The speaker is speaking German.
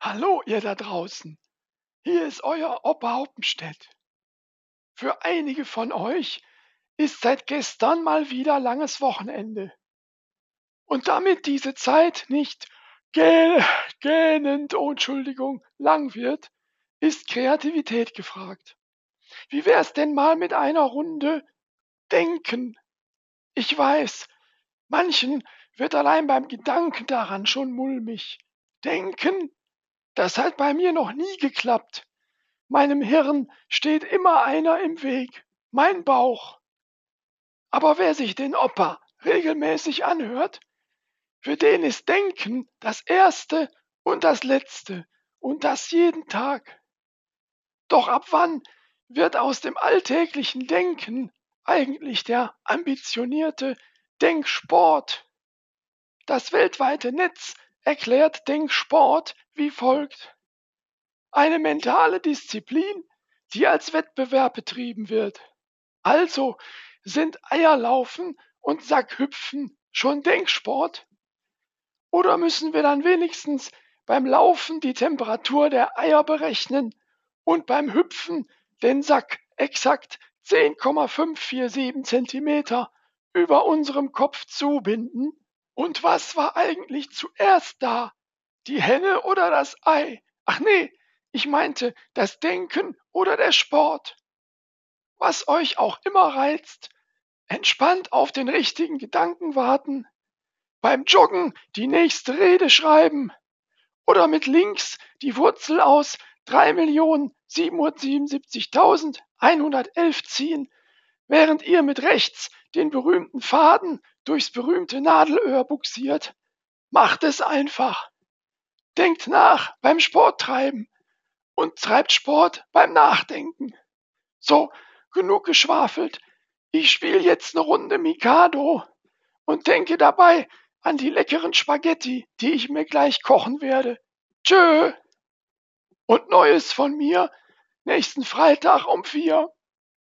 Hallo, ihr da draußen. Hier ist euer Opa Hoppenstedt. Für einige von euch ist seit gestern mal wieder langes Wochenende. Und damit diese Zeit nicht gäh gähnend, oh Entschuldigung, lang wird, ist Kreativität gefragt. Wie wär's denn mal mit einer Runde Denken? Ich weiß, manchen wird allein beim Gedanken daran schon mulmig. Denken? Das hat bei mir noch nie geklappt. Meinem Hirn steht immer einer im Weg, mein Bauch. Aber wer sich den Opa regelmäßig anhört, für den ist Denken das Erste und das Letzte und das jeden Tag. Doch ab wann wird aus dem alltäglichen Denken eigentlich der ambitionierte Denksport? Das weltweite Netz erklärt Denksport wie folgt. Eine mentale Disziplin, die als Wettbewerb betrieben wird. Also sind Eierlaufen und Sackhüpfen schon Denksport? Oder müssen wir dann wenigstens beim Laufen die Temperatur der Eier berechnen und beim Hüpfen den Sack exakt 10,547 Zentimeter über unserem Kopf zubinden? Und was war eigentlich zuerst da? Die Henne oder das Ei? Ach nee, ich meinte das Denken oder der Sport. Was euch auch immer reizt, entspannt auf den richtigen Gedanken warten, beim Joggen die nächste Rede schreiben oder mit links die Wurzel aus 3.777.111 ziehen, während ihr mit rechts den berühmten Faden durchs berühmte Nadelöhr buxiert. Macht es einfach. Denkt nach beim Sporttreiben und treibt Sport beim Nachdenken. So, genug geschwafelt. Ich spiele jetzt eine Runde Mikado und denke dabei an die leckeren Spaghetti, die ich mir gleich kochen werde. Tschö! Und Neues von mir nächsten Freitag um vier.